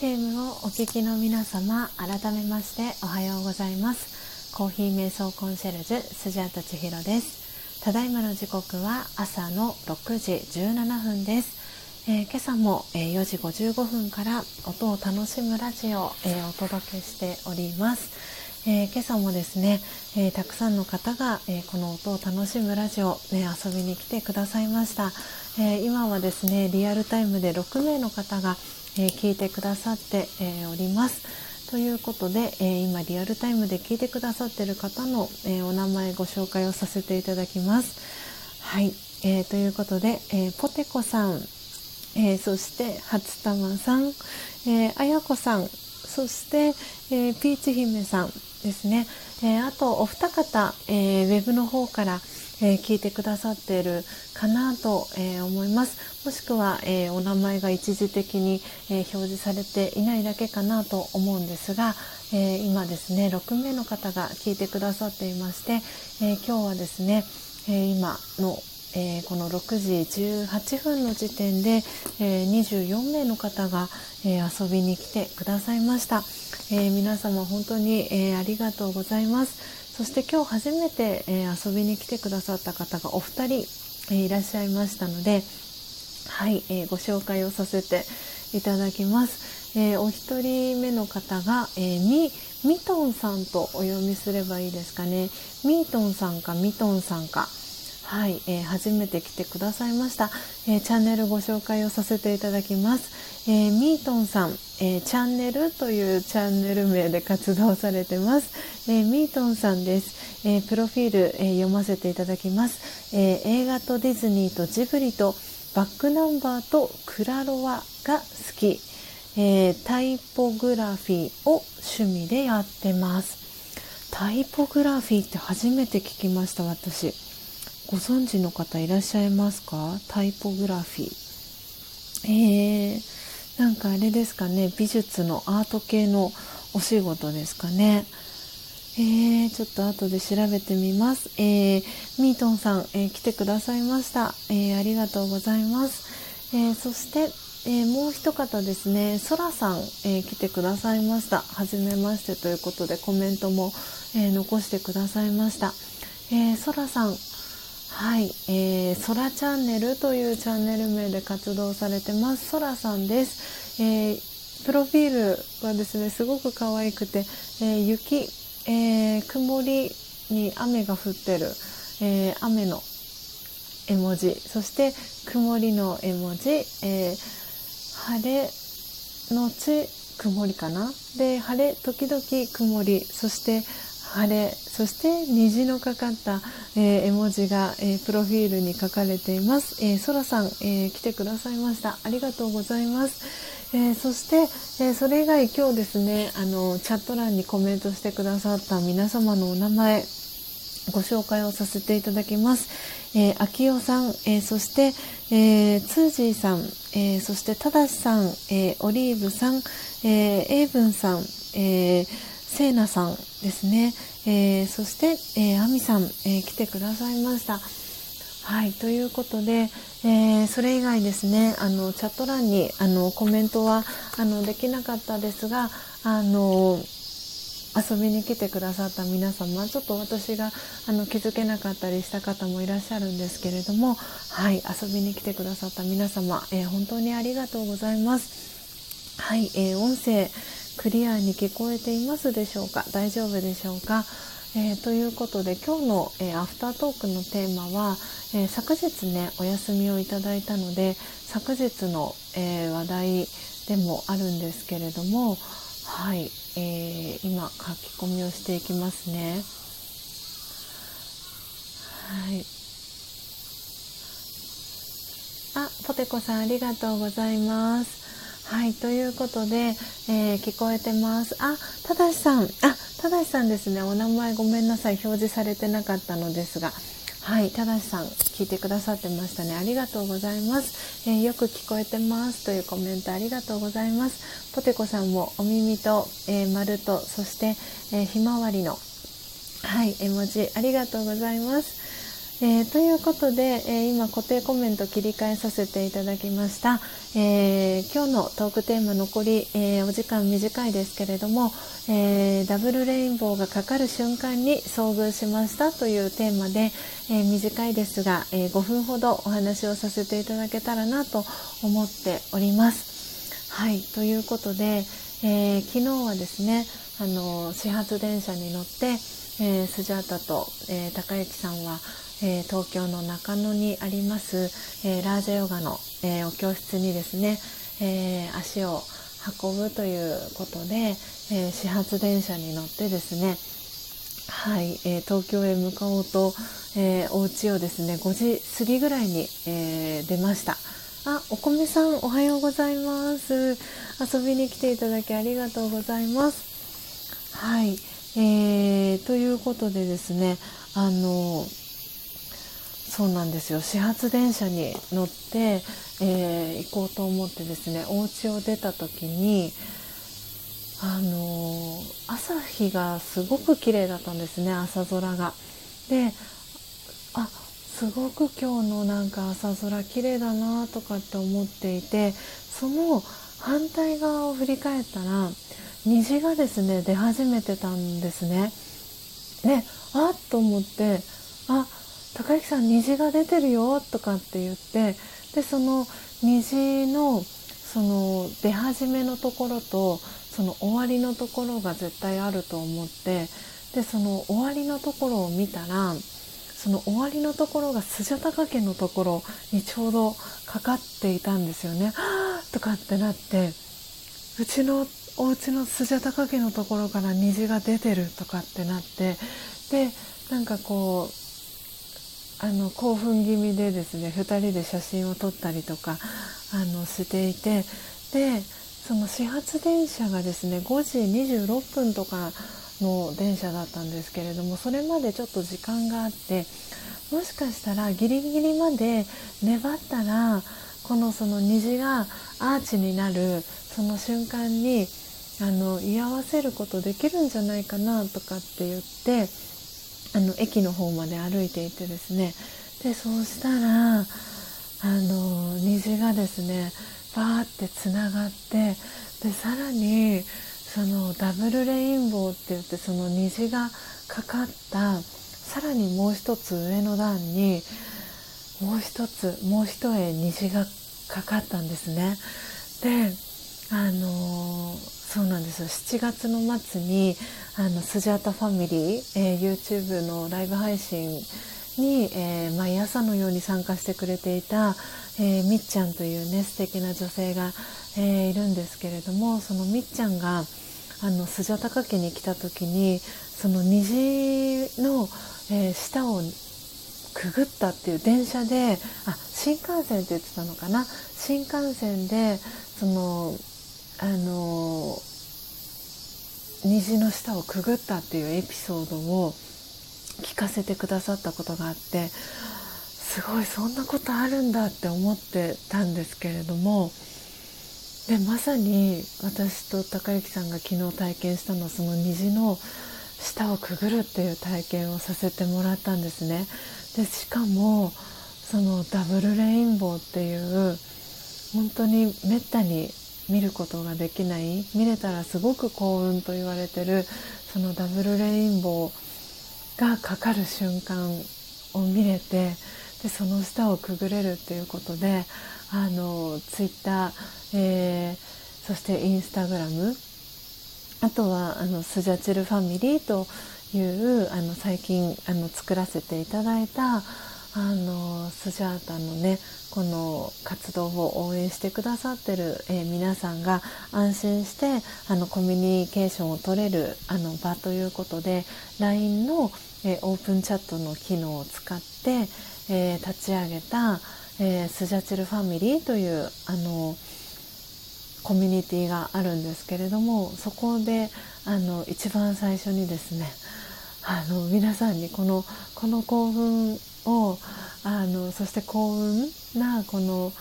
FM をお聞きの皆様改めましておはようございます。コーヒー瞑想コンシェルジュスジャータ千尋です。ただいまの時刻は朝の6時17分です、えー、今朝も、えー、4時55分から音を楽しむラジオを、えー、お届けしております。えー、今朝もですね、えー、たくさんの方が、えー、この音を楽しむラジオ、ね、遊びに来てくださいました、え今はですねリアルタイムで6名の方が、えー、聞いてくださって、えー、おります。ということで、えー、今リアルタイムで聞いてくださっている方の、えお名前ご紹介をさせていただきます。はい、えー、ということで、えポテコさん、えそして初玉さん、えあやこさん、そして、えピーチ姫さんですね、えあとお二方、えウェブの方から、えー、聞いてくださっているかなと、えー、思います。もしくは、えー、お名前が一時的に、え表示されていないだけかなと思うんですが、え今ですね6名の方が聞いてくださっていまして、え今日はですね、え今のえー、この6時18分の時点で、えー、24名の方が、えー、遊びに来てくださいました、え皆様本当に、えありがとうございます。そして今日初めて、えー、遊びに来てくださった方がお二人、えー、いらっしゃいましたので、はい、えー、ご紹介をさせていただきます。えお一人目の方が、えみミトンさんとお読みすればいいですかね。ミートンさんかミトンさんか。はい、えー、初めて来てくださいました、えー、チャンネルご紹介をさせていただきます、えー、ミートンさん、えチャンネルというチャンネル名で活動されてます、えミートンさんです、えプロフィール、え読ませていただきます、え映画とディズニーとジブリとバックナンバーとクラロワが好き、えタイポグラフィーを趣味でやってます。タイポグラフィーって初めて聞きました私。ご存知の方いらっしゃいますか？タイポグラフィー。えー、なんかあれですかね、美術のアート系のお仕事ですかね。えー、ちょっと後で調べてみます。えー、ミートンさん、えー、来てくださいました、えー。ありがとうございます。えー、そして、えー、もう一方ですね、そらさん、えー、来てくださいました。はじめましてということでコメントも、えー、残してくださいました。えー、そらさん、はい、えー、そらチャンネルというチャンネル名で活動されてます。そらさんです。えー、プロフィールはですね、すごく可愛くて、えー、雪、えー、曇りに雨が降ってる、えー、雨の絵文字。そして曇りの絵文字、えー、晴れのち曇りかな。で晴れ時々曇り。そして晴れそして虹のかかった、えー、絵文字が、えー、プロフィールに書かれています。えー、そらさん、え来てくださいました。ありがとうございます。えー、そして、えー、それ以外今日ですねあのチャット欄にコメントしてくださった皆様のお名前ご紹介をさせていただきます。えー、秋代さん、えー、そして、えー、ツージーさん、えー、そしてただしさん、えー、オリーブさん、えー、エイブンさん、えー、セイナさんですね、えー、そして、えー、アミさん、えー、来てくださいました。はいということで、えー、それ以外ですねあのチャット欄にあのコメントはあのできなかったですがあの遊びに来てくださった皆様ちょっと私があの気づけなかったりした方もいらっしゃるんですけれどもはい遊びに来てくださった皆様、えー、本当にありがとうございますはい、えー、音声クリアに聞こえていますでしょうか？大丈夫でしょうか？えー、ということで今日の、えー、アフタートークのテーマは、えー、昨日ねお休みをいただいたので昨日の、え話題でもあるんですけれどもはい、え今書き込みをしていきますね。はいあ、ポテコさんありがとうございます。はい、ということで、えー、聞こえてます。あ、ただしさん、あ、ただしさんですね。お名前ごめんなさい。表示されてなかったのですが。はい、ただしさん、聞いてくださってましたね。ありがとうございます。えー、よく聞こえてますというコメントありがとうございます。ポテコさんもお耳と、えー、丸と、そして、えー、ひまわりの、はい、絵文字ありがとうございます。えー、ということで、えー、今固定コメント切り替えさせていただきました、えー、今日のトークテーマ残り、えお時間短いですけれども、えダブルレインボーがかかる瞬間に遭遇しましたというテーマで、え短いですが、え5分ほどお話をさせていただけたらなと思っております。はいということで、え昨日はですねあの始発電車に乗って、えスジャータと、え高之さんはえー、東京の中野にあります、え、ラージャヨガの、え、お教室にですね、え足を運ぶということで、え始発電車に乗ってですねはい、え東京へ向かおうと、えお家をですね5時過ぎぐらいに、え出ました。あお米さんおはようございます。遊びに来ていただきありがとうございます。はい、えー、ということでですねあのそうなんですよ始発電車に乗って、えー、行こうと思ってですねお家を出た時にあの、朝日がすごく綺麗だったんですね朝空が。であすごく今日のなんか朝空綺麗だなとかって思っていてその反対側を振り返ったら虹がですね出始めてたんですね。であっと思ってあ高木さん虹が出てるよとかって言ってでその虹のその出始めのところとその終わりのところが絶対あると思ってでその終わりのところを見たらその終わりのところがスジャタカ家のところにちょうどかかっていたんですよね。とかってなってうちのお家のスジャタカ家のところから虹が出てるとかってなってでなんかこうあの興奮気味でですね2人で写真を撮ったりとかあのしていてでその始発電車がですね5時26分とかの電車だったんですけれどもそれまでちょっと時間があってもしかしたらギリギリまで粘ったらこのその虹がアーチになるその瞬間にあの居合わせることできるんじゃないかなとかって言ってあの駅の方まで歩いていてですねでそうしたらあの虹がですねバーってつながってでさらにそのダブルレインボーって言ってその虹がかかったさらにもう一つ上の段にもう一つもう一重虹がかかったんですね。であのそうなんです。よ7月の末にあのスジャータファミリー、えー、YouTube のライブ配信に、えー、毎朝のように参加してくれていた、えー、みっちゃんというね素敵な女性が、えー、いるんですけれどもそのみっちゃんがあのスジャタカ家に来た時にその虹の、えー、下をくぐったっていう電車であ新幹線って言ってたのかな？新幹線でそのあの虹の下をくぐったっていうエピソードを聞かせてくださったことがあってすごいそんなことあるんだって思ってたんですけれどもでまさに私と高之さんが昨日体験したのはその虹の下をくぐるっていう体験をさせてもらったんですね。でしかもそのダブルレインボーっていう本当にめったに見ることができない見れたらすごく幸運と言われてるそのダブルレインボーがかかる瞬間を見れてでその下をくぐれるっていうことであのツイッター、えー、そしてインスタグラムあとはあのスジャチルファミリーというあの最近あの作らせていただいたあのスジャータのねこの活動を応援してくださってる、えー、皆さんが安心してあのコミュニケーションを取れるあの場ということで LINE の、えー、オープンチャットの機能を使って、えー、立ち上げた、えスジャチルファミリーというあのコミュニティがあるんですけれどもそこであの一番最初にですねあの皆さんにこのこの興奮をあのそして幸運なこの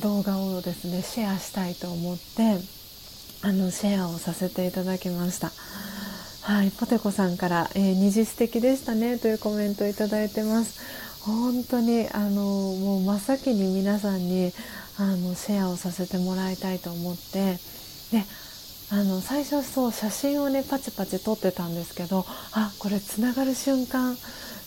動画をですねシェアしたいと思ってあのシェアをさせていただきました。はい、ポテコさんから、えー、虹素敵でしたねというコメントをいただいてます。本当にあのもう真っ先に皆さんにあのシェアをさせてもらいたいと思ってであの最初そう写真をねパチパチ撮ってたんですけどあこれつながる瞬間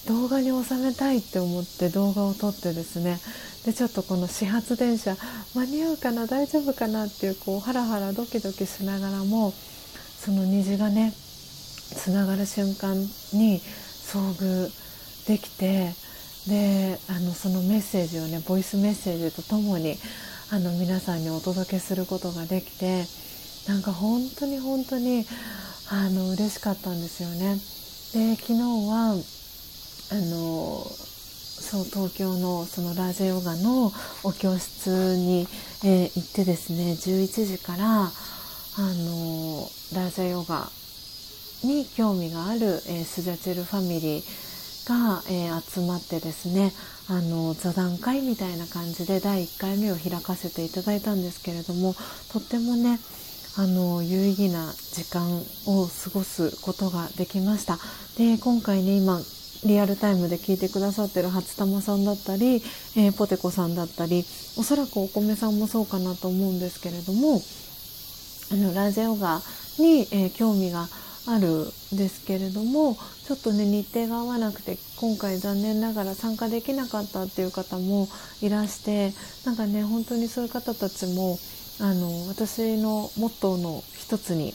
動画に収めたいって思って動画を撮ってですねでちょっとこの始発電車間に合うかな大丈夫かなっていうこうハラハラドキドキしながらもその虹がねつながる瞬間に遭遇できてであのそのメッセージをねボイスメッセージとともにあの皆さんにお届けすることができてなんか本当に本当にあの嬉しかったんですよね。で昨日はあのそう東京のそのラージェヨガのお教室に、えー、行ってですね11時からあのラージェヨガに興味がある、えー、スジャチェルファミリーが、えー、集まってですねあの座談会みたいな感じで第1回目を開かせていただいたんですけれどもとってもねあの有意義な時間を過ごすことができました。で今回ね今リアルタイムで聞いてくださってる初玉さんだったり、えー、ポテコさんだったりおそらくお米さんもそうかなと思うんですけれどもあのラジオガに、えー、興味があるんですけれどもちょっとね日程が合わなくて今回残念ながら参加できなかったっていう方もいらしてなんかね本当にそういう方たちもあの私のモットーの一つに、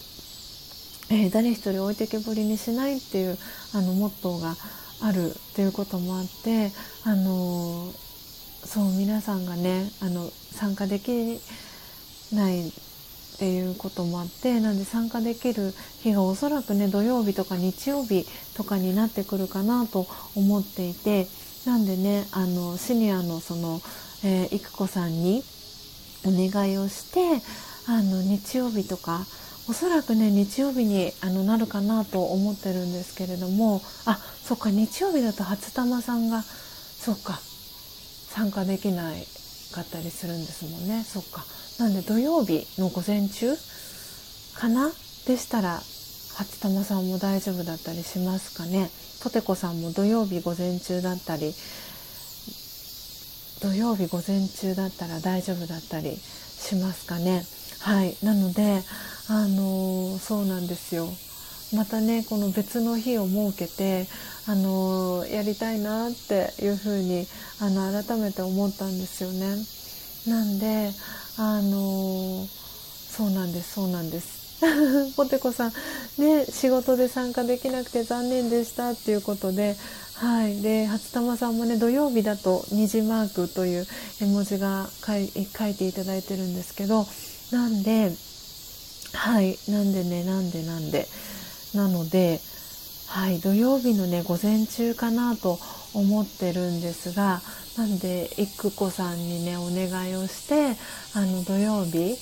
えー、誰一人置いてけぼりにしないっていうあのモットーがあるっていうこともあってあのそう皆さんがねあの参加できないっていうこともあってなんで参加できる日がおそらくね土曜日とか日曜日とかになってくるかなと思っていてなんでねあのシニアのその、えー、育子さんにお願いをしてあの日曜日とかおそらくね日曜日にあのなるかなと思ってるんですけれどもあそっか日曜日だと初玉さんがそっか参加できないかったりするんですもんね。そっか。なんで土曜日の午前中かなでしたら初玉さんも大丈夫だったりしますかね。ポテコさんも土曜日午前中だったり土曜日午前中だったら大丈夫だったりしますかね。はい。なのであの、そうなんですよ。またねこの別の日を設けてあの、やりたいなっていうふうにあの改めて思ったんですよね。なんであの、そうなんですそうなんです。ポテコさん、ね、仕事で参加できなくて残念でしたっていうことで、はい、で初玉さんもね土曜日だと虹マークという絵文字が書い書いていただいてるんですけどなんではいなんでねなんでなんで。なので、はい、土曜日のね午前中かなと思ってるんですがなんで育子さんにねお願いをしてあの土曜日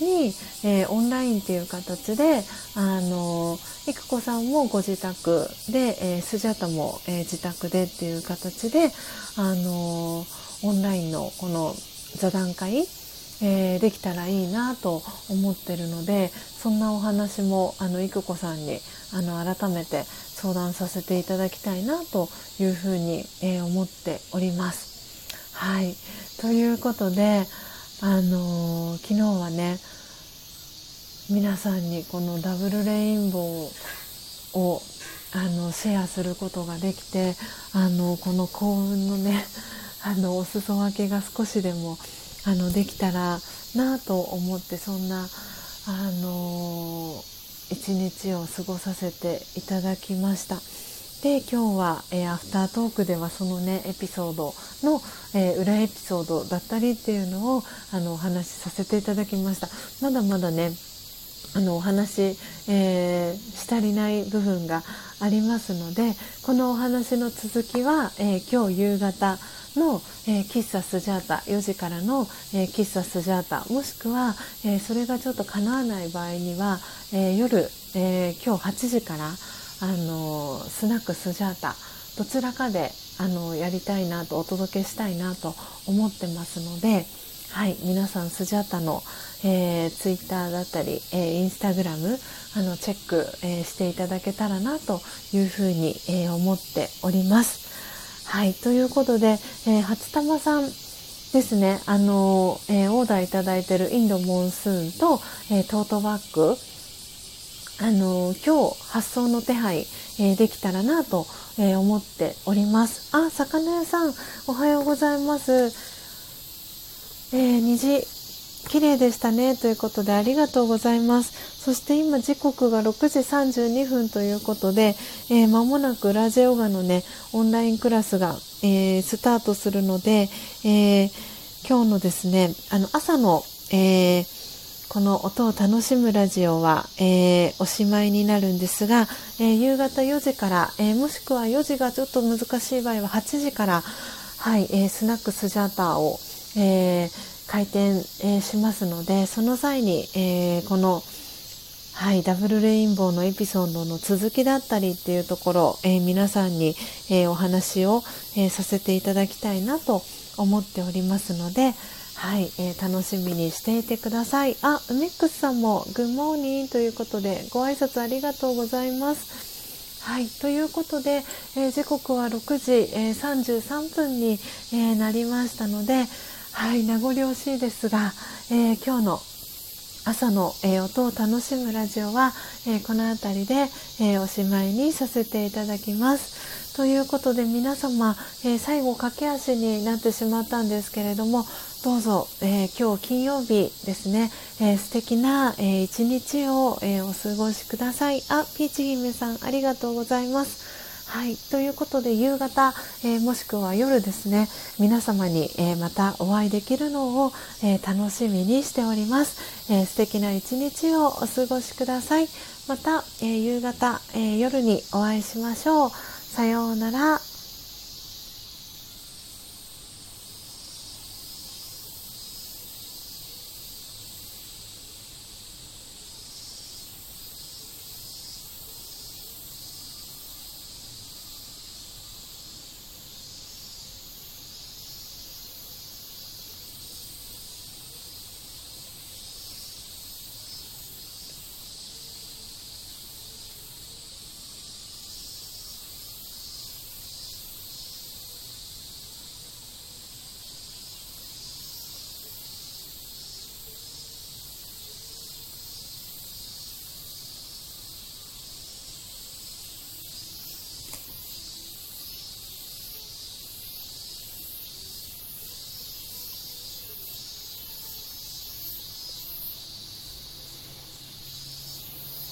に、えー、オンラインっていう形であの育子さんもご自宅で、えー、スジャタも、えー、自宅でっていう形であのオンラインのこの座談会えー、できたらいいなと思ってるのでそんなお話もあの育子さんにあの改めて相談させていただきたいなというふうに、えー、思っております。はいということで、あのー、昨日はね皆さんにこのダブルレインボーをあのシェアすることができてあのこの幸運のねあのお裾分けが少しでもあのできたらなと思ってそんなあの一日を過ごさせていただきました。で今日は、えー、アフタートークではそのねエピソードの、えー、裏エピソードだったりっていうのをあのお話しさせていただきましたまだまだねあのお話、えー、し足りない部分がありますのでこのお話の続きは、え今日夕方の、えー、喫茶スジャータ4時からの、えー、喫茶スジャータもしくは、えー、それがちょっと叶わない場合には、え夜、え今日8時から、あのスナックスジャータどちらかであのやりたいなとお届けしたいなと思ってますので、はい、皆さんスジャータの、えー、ツイッターだったり、えー、インスタグラムあのチェック、えー、していただけたらなというふうに、えー、思っております。はい、ということで、えー、初玉さんですね、あのえー、オーダーいただいてるインドモンスーンと、えー、トートバッグ、あの今日発送の手配、えできたらなと、え思っております。あ、魚屋さん、おはようございます。え虹綺麗でしたねということでありがとうございます。そして今時刻が6時32分ということで、えー、間もなくラジオガのねオンラインクラスが、えー、スタートするので、えー、今日のですねあの朝の、えーこの音を楽しむラジオは、え、おしまいになるんですが、え、夕方4時から、え、もしくは4時がちょっと難しい場合は8時から、はいえスナックスジャーターを、えー開店、えー、しますのでその際に、えー、この、はい、ダブルレインボーのエピソードの続きだったりっていうところ、えー、皆さんに、えお話を、えさせていただきたいなと思っておりますので、はい、えー、楽しみにしていてください。あ、梅ックスさんもグッモーニンということでご挨拶ありがとうございます。はい、ということで、えー、時刻は6時、えー、33分に、えー、なりましたので、はい名残惜しいですが、えー、今日の朝の、えー、音を楽しむラジオは、えー、この辺りで、えおしまいにさせていただきます。ということで皆様、え最後駆け足になってしまったんですけれどもどうぞ、え今日金曜日ですね、え素敵な、え一日を、えお過ごしください。あ、ピーチ姫さんありがとうございます。はい、ということで夕方、えー、もしくは夜ですね皆様に、えー、またお会いできるのを、えー、楽しみにしております、え素敵な一日をお過ごしください。また、え夕方、え夜にお会いしましょう。さようなら。